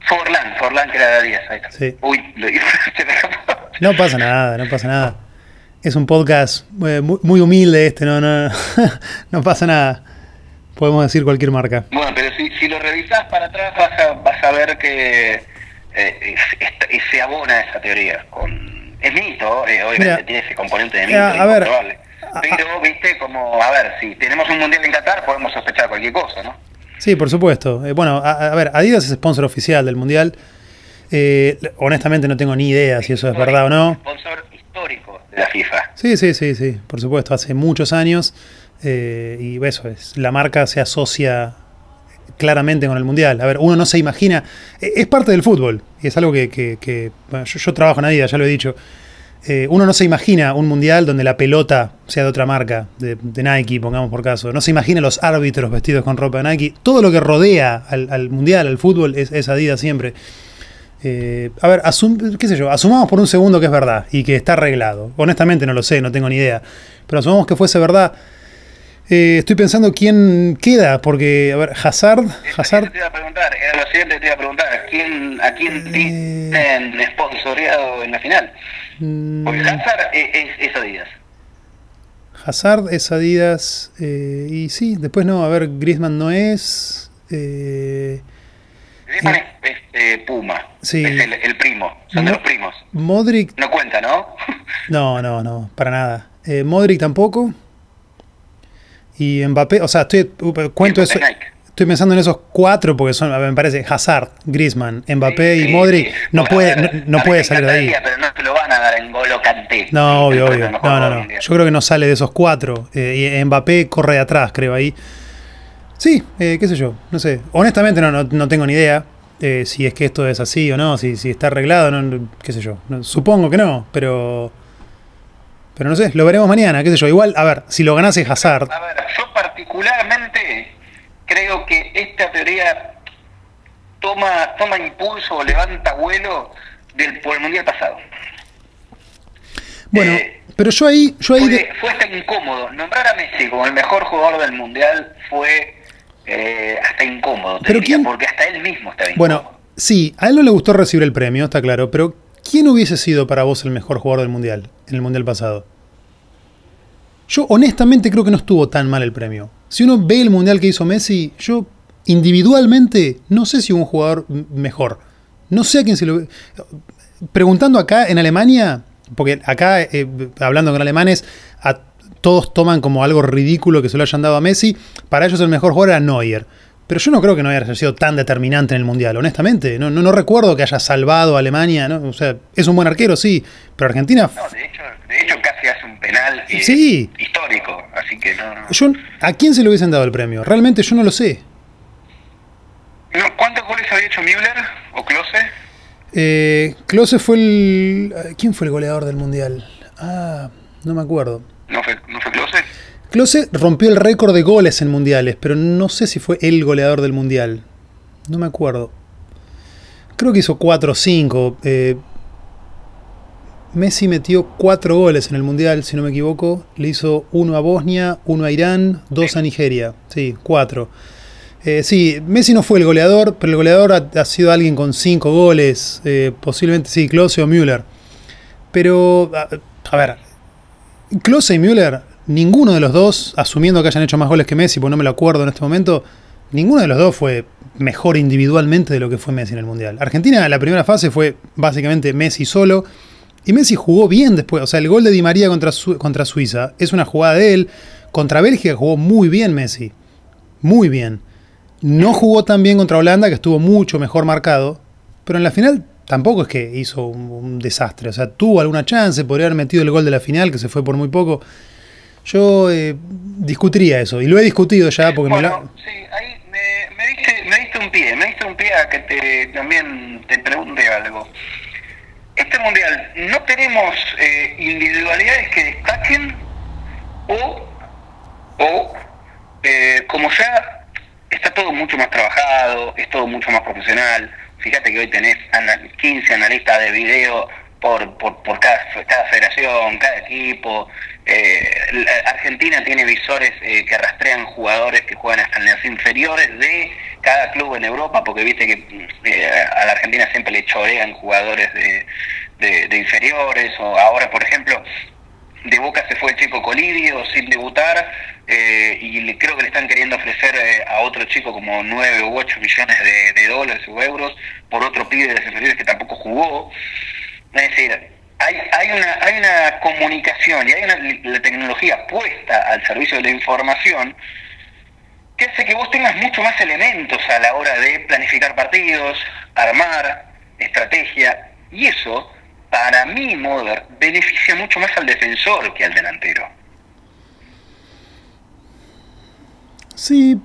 Forlán, Forlán que era de 10, ahí está. Sí. Uy, lo No pasa nada, no pasa nada. Es un podcast eh, muy, humilde este, no, no, no pasa nada. Podemos decir cualquier marca. Bueno, pero si, si lo revisás para atrás vas a, vas a ver que eh, se abona esa teoría. Con, es mito, eh, obviamente tiene ese componente de mito. a ver, pero, viste, como, a ver, si tenemos un mundial en Qatar, podemos sospechar cualquier cosa, ¿no? Sí, por supuesto. Eh, bueno, a, ver, Adidas es sponsor oficial del mundial. honestamente no tengo ni idea si eso es verdad o no. Sponsor histórico de la FIFA. Sí, sí, sí, sí, por supuesto, hace muchos años. y eso es, la marca se asocia claramente con el Mundial. A ver, uno no se imagina, e, es parte del fútbol, y es algo que, yo, trabajo en Adidas, ya lo he dicho. Eh, uno no se imagina un mundial donde la pelota sea de otra marca, de, Nike, pongamos por caso. No se imagina los árbitros vestidos con ropa de Nike. Todo lo que rodea al, mundial, al fútbol, es, Adidas siempre. Eh, a ver, qué sé yo, asumamos por un segundo que es verdad y que está arreglado. Honestamente no lo sé, no tengo ni idea. Pero asumamos que fuese verdad. Eh, estoy pensando quién queda, porque, a ver, Hazard. Hazard. Te iba a preguntar, era lo siguiente, te iba a preguntar, ¿a quién, a quién eh... tienen sponsoreado en la final? Mm. Porque Hazard es, Adidas. Hazard es Adidas, eh, y sí, después no, a ver, Griezmann no es. Eh, Griezmann es, eh, Puma, sí. es el, primo, son de los primos. Modric. No cuenta, ¿no? no, no, no, para nada. Modric tampoco. Y Mbappé, o sea, estoy cuento eso. Estoy pensando en esos cuatro porque son, me parece, Hazard, Griezmann, Mbappé y Modric. no puede, no, puede salir de ahí. Pero no te lo van a dar en Golo No, obvio, obvio. No, no, no. Yo creo que no sale de esos cuatro. Eh, y Mbappé corre de atrás, creo ahí. Sí, eh, qué sé yo, no sé. Honestamente no, no, tengo ni idea eh, si es que esto es así o no, si, si está arreglado, no, qué sé yo. supongo que no, pero pero no sé, lo veremos mañana, qué sé yo. Igual, a ver, si lo ganase Hazard. A ver, yo particularmente creo que esta teoría toma, toma impulso o levanta vuelo del, por el mundial pasado. Bueno, eh, pero yo ahí. Yo ahí Fue hasta incómodo. Nombrar a Messi como el mejor jugador del mundial fue eh, hasta incómodo, ¿Pero porque hasta él mismo estaba incómodo. Bueno, sí, a él no le gustó recibir el premio, está claro, pero ¿quién hubiese sido para vos el mejor jugador del Mundial, en el Mundial pasado? Yo honestamente creo que no estuvo tan mal el premio. Si uno ve el Mundial que hizo Messi, yo individualmente no sé si hubo un jugador mejor. No sé a quién se lo... Preguntando acá en Alemania, porque acá, eh, hablando con alemanes, a, todos toman como algo ridículo que se lo hayan dado a Messi. Para ellos el mejor jugador era Neuer. Pero yo no creo que no haya sido tan determinante en el Mundial, honestamente. No, no, recuerdo que haya salvado a Alemania. ¿no? O sea, es un buen arquero, sí, pero Argentina... No, de hecho, de hecho casi hace un penal eh, histórico, así que no, Yo, ¿A quién se le hubiesen dado el premio? Realmente yo no lo sé. ¿Cuántos goles había hecho Müller o Klose? Eh, Klose fue el... ¿Quién fue el goleador del Mundial? Ah, no me acuerdo. ¿No fue, no fue Klose? Klose rompió el récord de goles en mundiales, pero no sé si fue el goleador del mundial. No me acuerdo. Creo que hizo 4 o 5. Eh, Messi metió 4 goles en el mundial, si no me equivoco. Le hizo uno a Bosnia, uno a Irán, dos a Nigeria. Sí, 4. Eh, sí, Messi no fue el goleador, pero el goleador ha, sido alguien con 5 goles. Eh, posiblemente sí, Klose o Müller. Pero, a, a ver, Klose y Müller ninguno de los dos, asumiendo que hayan hecho más goles que Messi, porque no me lo acuerdo en este momento, ninguno de los dos fue mejor individualmente de lo que fue Messi en el Mundial. Argentina en la primera fase fue básicamente Messi solo, y Messi jugó bien después. O sea, el gol de Di María contra, contra Suiza es una jugada de él. Contra Bélgica jugó muy bien Messi. Muy bien. No jugó tan bien contra Holanda, que estuvo mucho mejor marcado. Pero en la final tampoco es que hizo un, un desastre. O sea, tuvo alguna chance, podría haber metido el gol de la final, que se fue por muy poco. Yo eh, discutiría eso, y lo he discutido ya porque me lo... Sí, ahí me, me, diste, me, diste, un pie, me diste un pie a que te, también te pregunte algo. Este mundial, ¿no tenemos eh, individualidades que destaquen o, o eh, como ya está todo mucho más trabajado, es todo mucho más profesional? Fíjate que hoy tenés 15 analistas de video por, por, cada federación, cada equipo, eh, Argentina tiene visores eh, que rastrean jugadores que juegan hasta en las inferiores de cada club en Europa, porque viste que eh, a la Argentina siempre le chorean jugadores de, de, inferiores, o ahora, por ejemplo, de Boca se fue el chico Colidio sin debutar, y le, creo que le están queriendo ofrecer a otro chico como 9 u 8 millones de, de dólares o euros por otro pibe de las inferiores que tampoco jugó. Es decir, hay, hay, una, hay una comunicación y hay una, la tecnología puesta al servicio de la información que hace que vos tengas mucho más elementos a la hora de planificar partidos, armar, estrategia, y eso, para mí, Moder, beneficia mucho más al defensor que al delantero. Sí,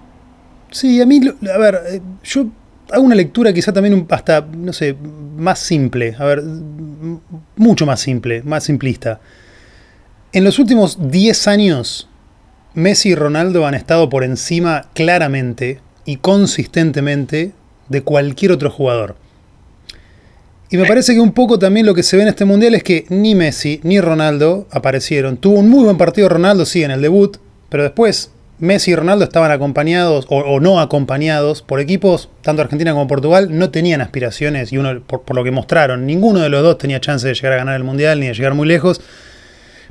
sí, a mí, a ver, eh, yo hago una lectura quizá también hasta, no sé, más simple, a ver, mucho más simple, más simplista. En los últimos 10 años, Messi y Ronaldo han estado por encima claramente y consistentemente de cualquier otro jugador. Y me parece que un poco también lo que se ve en este mundial es que ni Messi ni Ronaldo aparecieron. Tuvo un muy buen partido Ronaldo, sí, en el debut, pero después Messi y Ronaldo estaban acompañados o, no acompañados por equipos, tanto Argentina como Portugal, no tenían aspiraciones y uno, por, lo que mostraron, ninguno de los dos tenía chance de llegar a ganar el Mundial ni de llegar muy lejos.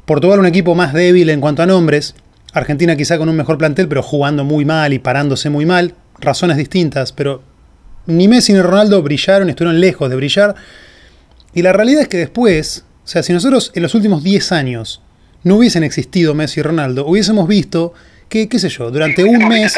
Portugal un equipo más débil en cuanto a nombres, Argentina quizá con un mejor plantel, pero jugando muy mal y parándose muy mal, razones distintas, pero ni Messi ni Ronaldo brillaron, estuvieron lejos de brillar. Y la realidad es que después, o sea, si nosotros en los últimos 10 años no hubiesen existido Messi y Ronaldo, hubiésemos visto que, qué sé yo, durante un mes...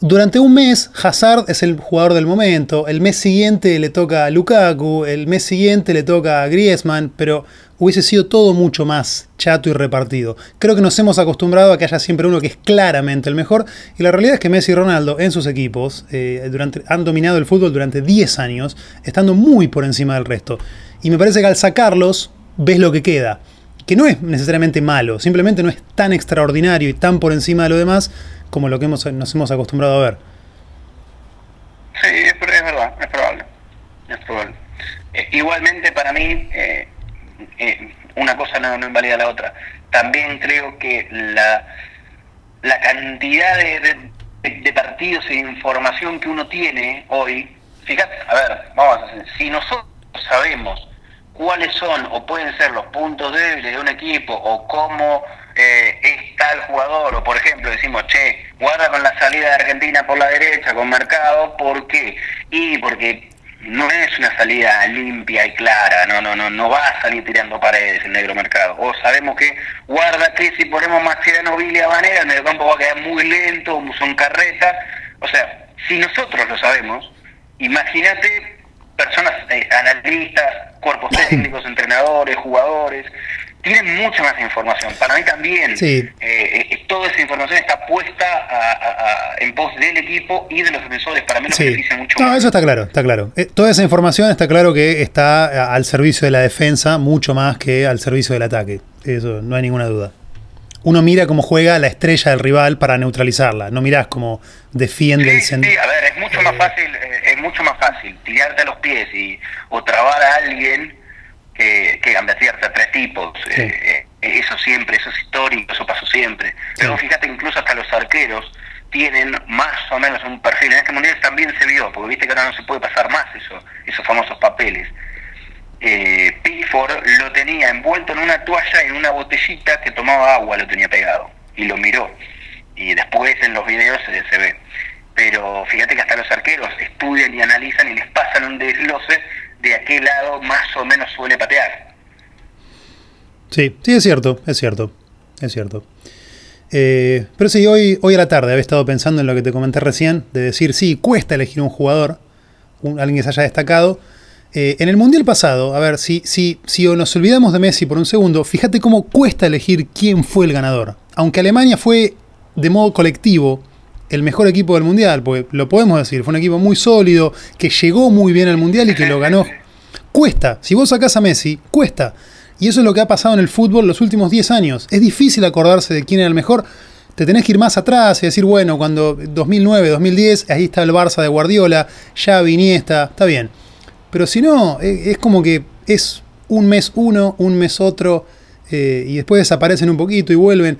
Durante un mes, Hazard es el jugador del momento. El mes siguiente le toca a Lukaku. El mes siguiente le toca a Griezmann. Pero hubiese sido todo mucho más chato y repartido. Creo que nos hemos acostumbrado a que haya siempre uno que es claramente el mejor. Y la realidad es que Messi y Ronaldo en sus equipos eh, han dominado el fútbol durante 10 años, estando muy por encima del resto. Y me parece que al sacarlos, ves lo que queda que no es necesariamente malo, simplemente no es tan extraordinario y tan por encima de lo demás como lo que hemos, nos hemos acostumbrado a ver. Sí, es, verdad, es probable. Es probable. Eh, igualmente para mí, eh, eh, una cosa no, no, invalida la otra. También creo que la, la cantidad de, de, partidos e información que uno tiene hoy, fíjate, a ver, vamos a hacer, si nosotros sabemos cuáles son o pueden ser los puntos débiles de un equipo o cómo eh, es tal jugador, o por ejemplo decimos, che, guarda con la salida de Argentina por la derecha, con Mercado, ¿por qué? Y porque no es una salida limpia y clara, no, no, no, no va a salir tirando paredes el negro mercado. O sabemos que guarda que si ponemos Mascherano, Billy a Vanera, el medio campo va a quedar muy lento, son carretas. O sea, si nosotros lo sabemos, imagínate personas, eh, analistas, cuerpos técnicos, entrenadores, jugadores, tienen mucha más información. Para mí también, eh, eh, toda esa información está puesta en pos del equipo y de los defensores. Para mí lo beneficia mucho no, eso está claro, está claro. Eh, toda esa información está claro que está al servicio de la defensa mucho más que al servicio del ataque. Eso no hay ninguna duda. Uno mira cómo juega la estrella del rival para neutralizarla, no mirás cómo defiende el centro. Sí, a ver, es mucho más fácil, es mucho más fácil tirarte a los pies y o trabar a alguien que, que gambetearte a tres tipos. eso siempre, eso es histórico, eso pasó siempre. Pero fíjate, incluso hasta los arqueros tienen más o menos un perfil. En este mundial también se vio, porque viste que ahora no se puede pasar más eso, esos famosos papeles. Eh, Pickford lo tenía envuelto en una toalla, en una botellita que tomaba agua, lo tenía pegado y lo miró. Y después en los videos se, se ve. Pero fíjate que hasta los arqueros estudian y analizan y les pasan un desglose de a qué lado más o menos suele patear. Sí, sí, es cierto, es cierto, es cierto. Eh, pero sí, hoy, hoy a la tarde había estado pensando en lo que te comenté recién, de decir, sí, cuesta elegir un jugador, alguien que se haya destacado. Eh, en el Mundial pasado, a ver, si, si, si nos olvidamos de Messi por un segundo, fíjate cómo cuesta elegir quién fue el ganador. Aunque Alemania fue de modo colectivo el mejor equipo del Mundial, porque lo podemos decir, fue un equipo muy sólido, que llegó muy bien al Mundial y que lo ganó. Cuesta, si vos sacás a Messi, cuesta. Y eso es lo que ha pasado en el fútbol los últimos 10 años. Es difícil acordarse de quién era el mejor. Te tenés que ir más atrás y decir, bueno, cuando 2009, 2010, ahí está el Barça de Guardiola, ya Iniesta, está bien. Pero si no, e, es como que es un mes uno, un mes otro, eh, y después desaparecen un poquito y vuelven.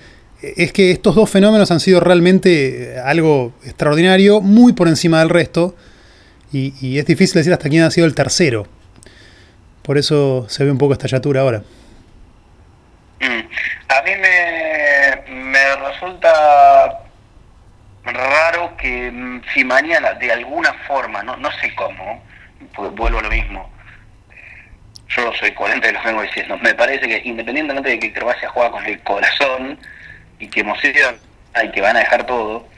Es que estos dos fenómenos han sido realmente eh, algo extraordinario, muy por encima del resto, y, es difícil decir hasta quién ha sido el tercero. Por eso se ve un poco esta yatura ahora. Mm. A mí me, resulta raro que mm, si mañana de alguna forma, no, no sé cómo, vuelvo a lo mismo, yo soy coherente de lo que vengo diciendo, me parece que independientemente de que Croacia juega con el corazón y que emociona y que van a dejar todo,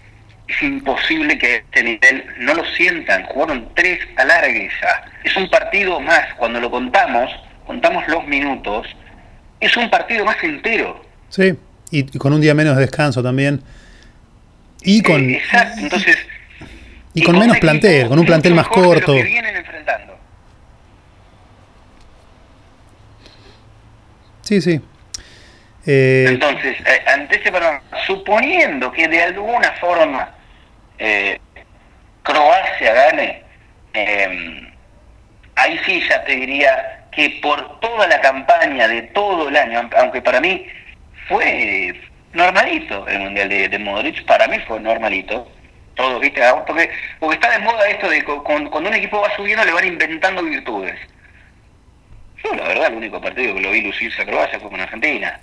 es imposible que este nivel no lo sientan. Jugaron tres alargues ya. Es un partido más. Cuando lo contamos, contamos los minutos, es un partido más entero. Sí, y con un día menos de descanso también. Y con. Eh, exacto, entonces. Y, con, menos plantel, con un plantel más corto. que vienen enfrentando. Sí, sí. Eh, entonces, eh, ante ese suponiendo que de alguna forma eh, Croacia gane, em, ahí sí ya te diría que por toda la campaña de todo el año, aunque para mí fue normalito el Mundial de, Modric, para mí fue normalito. Todo, ¿viste? Ah, porque, porque está de moda esto de cuando, cuando un equipo va subiendo le van inventando virtudes. Yo la verdad el único partido que lo vi lucirse a Croacia fue con Argentina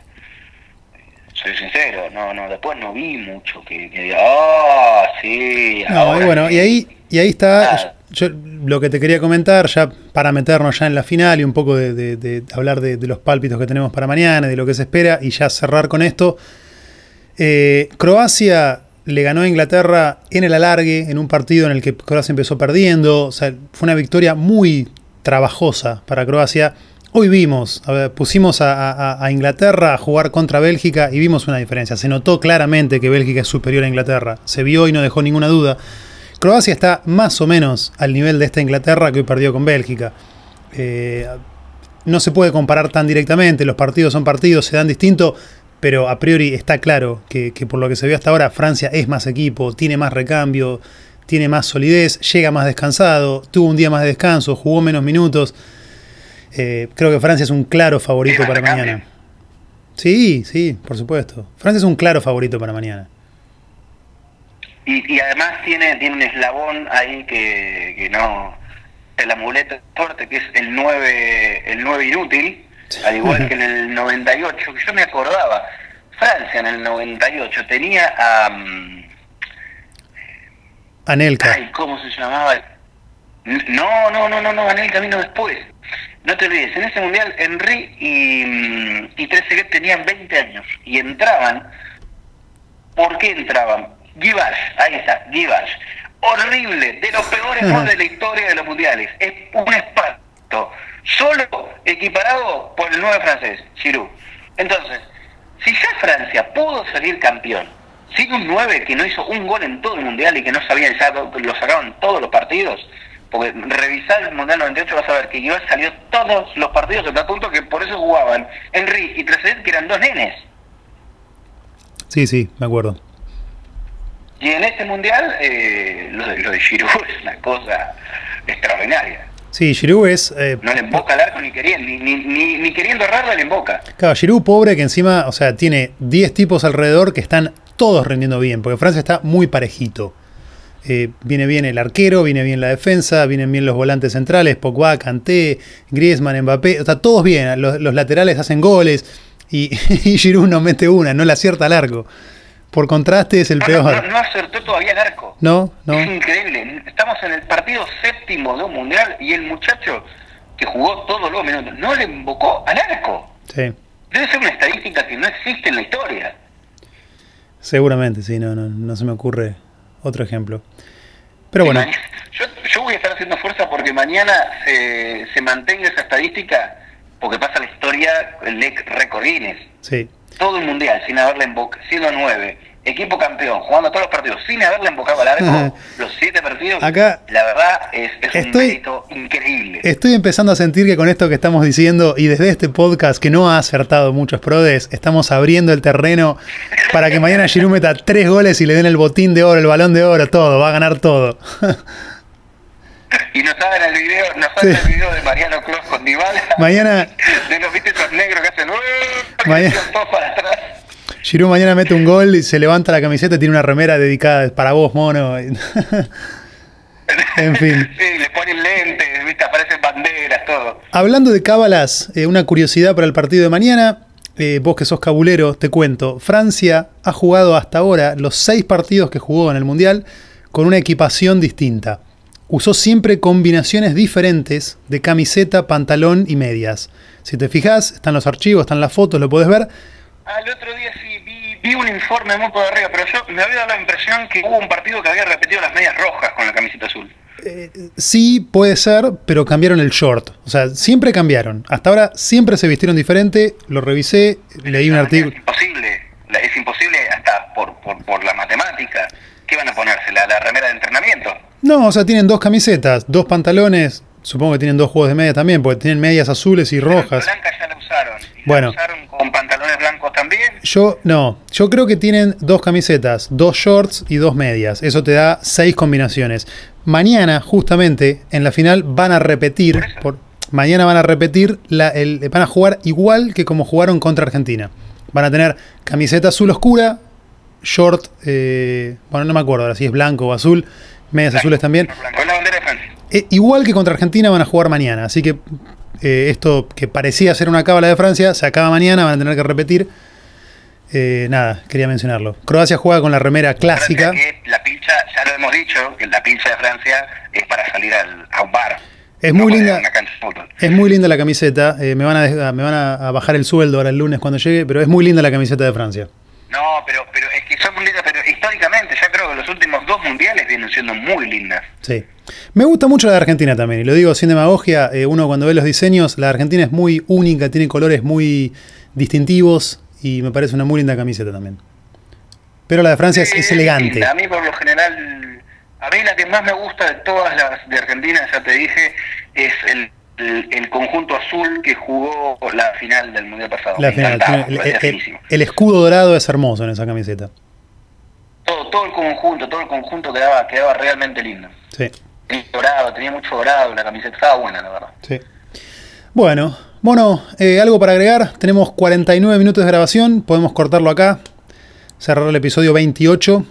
soy sincero, no, no, después no vi mucho que, diga, ah, sí. No, y bueno, y ahí, y ahí está yo, lo que te quería comentar, ya para meternos ya en la final y un poco de, hablar de, los pálpitos que tenemos para mañana, de lo que se espera, y ya cerrar con esto. Eh, Croacia le ganó a Inglaterra en el alargue, en un partido en el que Croacia empezó perdiendo, o sea, fue una victoria muy trabajosa para Croacia Hoy vimos, pusimos a, Inglaterra a jugar contra Bélgica y vimos una diferencia. Se notó claramente que Bélgica es superior a Inglaterra. Se vio y no dejó ninguna duda. Croacia está más o menos al nivel de esta Inglaterra que hoy perdió con Bélgica. Eh, no se puede comparar tan directamente, los partidos son partidos, se dan distinto, pero a priori está claro que, que por lo que se vio hasta ahora, Francia es más equipo, tiene más recambio, tiene más solidez, llega más descansado, tuvo un día más de descanso, jugó menos minutos. Eh, creo que Francia es un claro favorito para mañana. Sí, sí, por supuesto. Francia es un claro favorito para mañana. Y, además tiene, tiene un eslabón ahí que, no. El amuleto fuerte, que es el 9, el 9 inútil, al igual que en el 98, que yo me acordaba. Francia en el 98 tenía a. Um, Anelka. Ay, ¿cómo se llamaba? No, no, no, no, no, Anelka vino después. No te olvides, en ese mundial Henry y, mm, y Trezeguet tenían 20 años y entraban. ¿Por qué entraban? Givash, ahí está, Givash. Horrible, de los peores goles de la historia de los mundiales. Es un espanto. Solo equiparado por el 9 francés, Giroud. Entonces, si ya Francia pudo salir campeón sin un 9 que no hizo un gol en todo el mundial y que no sabía, ya lo sacaron todos los partidos. Porque revisar el Mundial 98 vas a ver que Guiol salió todos los partidos hasta punto que por eso jugaban Henry y Trezeguet que eran dos nenes. Sí, sí, me acuerdo. Y en este mundial, eh, lo, de, lo de Giroud es una cosa extraordinaria. Sí, Giroud es... Eh, no le emboca al arco ni queriendo, ni, ni, ni, queriendo errarlo le emboca. Claro, Giroud pobre que encima, o sea, tiene 10 tipos alrededor que están todos rendiendo bien, porque Francia está muy parejito. Eh, viene bien el arquero, viene bien la defensa, vienen bien los volantes centrales, Pogba, Kanté, Griezmann, Mbappé, o sea, todos bien, los, los laterales hacen goles y, y Giroud no mete una, no la acierta al arco. Por contraste es el peor. No, no, acertó todavía el arco. No, no. Es increíble. Estamos en el partido séptimo de un mundial y el muchacho que jugó todos los minutos no le invocó al arco. Sí. Debe ser una estadística que no existe en la historia. Seguramente, sí, no, no, no se me ocurre otro ejemplo. Pero bueno. Yo, yo, voy a estar haciendo fuerza porque mañana se, se mantenga esa estadística porque pasa la historia, el récord Guinness. Sí todo el mundial sin haberle embocado, siendo nueve, equipo campeón, jugando todos los partidos sin haberle embocado al arco, los siete partidos, Acá la verdad es, es un mérito increíble. Estoy empezando a sentir que con esto que estamos diciendo y desde este podcast que no ha acertado muchos prodes, estamos abriendo el terreno para que mañana Giroud meta tres goles y le den el botín de oro, el balón de oro, todo, va a ganar todo. Y no saben el video, no saben el video de Mariano Clos con Dybala. Mañana. De los viste negros que hacen. Mañana. para atrás. Giroud mañana mete un gol y se levanta la camiseta y tiene una remera dedicada para vos, mono. en fin. Sí, le ponen lentes, ¿viste? aparecen banderas, todo. Hablando de cábalas, eh, una curiosidad para el partido de mañana. Eh, vos que sos cabulero, te cuento. Francia ha jugado hasta ahora los seis partidos que jugó en el Mundial con una equipación distinta usó siempre combinaciones diferentes de camiseta, pantalón y medias. Si te fijas, están los archivos, están las fotos, lo puedes ver. Ah, el otro día sí vi, un informe muy por arriba, pero yo me había dado la impresión que hubo un partido que había repetido las medias rojas con la camiseta azul. Eh, sí, puede ser, pero cambiaron el short. O sea, siempre cambiaron. Hasta ahora siempre se vistieron diferente. Lo revisé, leí un artículo. Es imposible, es imposible hasta por, por, la matemática. ¿Qué van a ponerse? ¿La, la remera de entrenamiento? No, o sea, tienen dos camisetas, dos pantalones. Supongo que tienen dos juegos de media también, porque tienen medias azules y rojas. Blanca ya la usaron. bueno. La usaron con pantalones blancos también? Yo, no. Yo creo que tienen dos camisetas, dos shorts y dos medias. Eso te da seis combinaciones. Mañana, justamente, en la final van a repetir. Por, mañana van a repetir, la, el, van a jugar igual que como jugaron contra Argentina. Van a tener camiseta azul oscura, short, eh, bueno, no me acuerdo ahora si es blanco o azul medias azules también. Eh, igual que contra Argentina van a jugar mañana, así que eh, esto que parecía ser una cábala de Francia se acaba mañana, van a tener que repetir. Eh, nada, quería mencionarlo. Croacia juega con la remera clásica. la pincha, ya lo hemos dicho, que la pincha de Francia es para salir al, a un bar. Es muy linda. Es muy linda la camiseta. me van, a, me van a bajar el sueldo ahora el lunes cuando llegue, pero es muy linda la camiseta de Francia. No, pero, pero es que son muy lindas, pero históricamente ya creo que los últimos dos mundiales vienen siendo muy lindas. Sí. Me gusta mucho la de Argentina también, y lo digo sin demagogia, eh, uno cuando ve los diseños, la de Argentina es muy única, tiene colores muy distintivos y me parece una muy linda camiseta también. Pero la de Francia es, elegante. A mí por lo general, a mí la que más me gusta de todas las de Argentina, ya te dije, es el el, conjunto azul que jugó la final del mundial pasado. La final, el, escudo dorado es hermoso en esa camiseta. Todo, todo el conjunto, todo el conjunto quedaba, quedaba realmente lindo. Sí. dorado, tenía mucho dorado, la camiseta estaba buena, la verdad. Sí. Bueno, bueno, eh, algo para agregar. Tenemos 49 minutos de grabación, podemos cortarlo acá, cerrar el episodio 28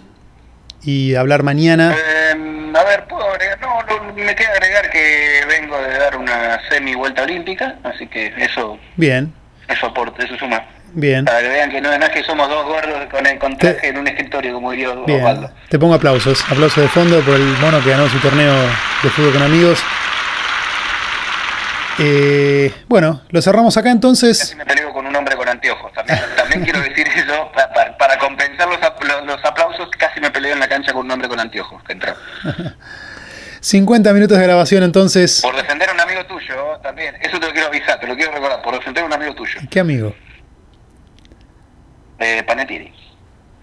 y hablar mañana. Eh, a ver, puedo agregar, no, me queda agregar que vengo de dar una semi vuelta olímpica, así que eso. Bien. Eso aporta, eso suma. Bien. Para que vean que no, es que somos dos gordos con el contraje en un escritorio, como diría Osvaldo. Te pongo aplausos. Aplausos de fondo por el mono que ganó su torneo de fútbol con amigos. Eh, bueno, lo cerramos acá entonces. Casi me peleo con un hombre con anteojos. También, también quiero decir eso, para, para compensar los, los, aplausos, casi me peleo en la cancha con un hombre con anteojos que entró. 50 minutos de grabación entonces. Por defender a un amigo tuyo también. Eso te lo quiero avisar, te lo quiero recordar. Por defender a un amigo tuyo. ¿Qué amigo? Eh, Panettiere.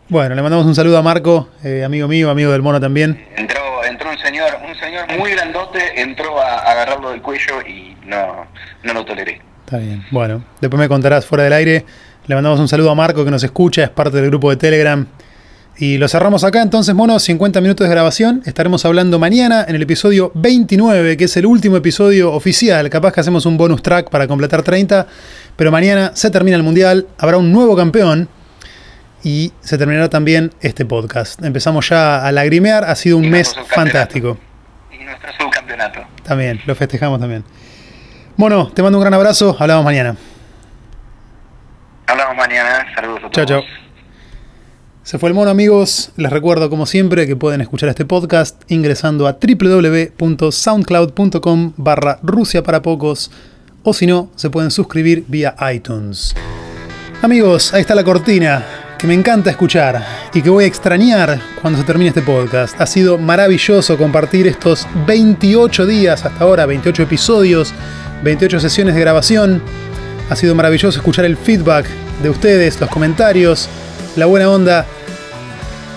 Bueno, le mandamos un saludo a Marco, eh, amigo mío, amigo del mono también. Entró, entró un señor, un señor muy grandote, entró a, agarrarlo del cuello y no, no lo toleré. Está bien. Bueno, después me contarás fuera del aire. Le mandamos un saludo a Marco que nos escucha, es parte del grupo de Telegram. Y lo cerramos acá, entonces, mono, 50 minutos de grabación. Estaremos hablando mañana en el episodio 29, que es el último episodio oficial. Capaz que hacemos un bonus track para completar 30. Pero mañana se termina el Mundial, habrá un nuevo campeón y se terminará también este podcast. Empezamos ya a lagrimear, ha sido un mes fantástico. Y nuestro subcampeonato. También, lo festejamos también. Bueno, te mando un gran abrazo, hablamos mañana. Hablamos mañana, saludos a todos. Chao, chao. Se fue el mono amigos, les recuerdo como siempre que pueden escuchar este podcast ingresando a www.soundcloud.com barra Rusia para pocos o si no, se pueden suscribir vía iTunes. Amigos, ahí está la cortina que me encanta escuchar y que voy a extrañar cuando se termine este podcast. Ha sido maravilloso compartir estos 28 días hasta ahora, 28 episodios, 28 sesiones de grabación. Ha sido maravilloso escuchar el feedback de ustedes, los comentarios, la buena onda.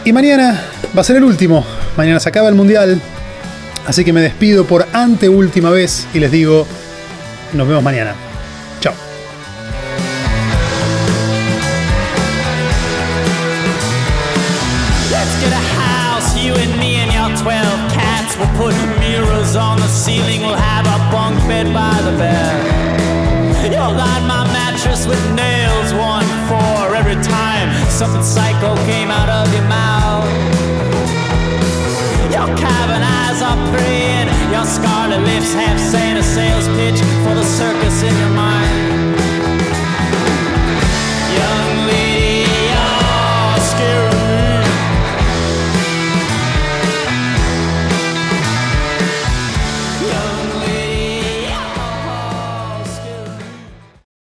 Y mañana va a ser el último. Mañana se acaba el mundial. Así que me despido por anteúltima vez y les digo, nos vemos mañana. On the ceiling. We'll have a bunk bed by the bed. You'll line my mattress with nails, one for every time something psycho came out of your mouth. Your cavern eyes are praying. Your scarlet lips have saying a sales pitch for the circus in your mind.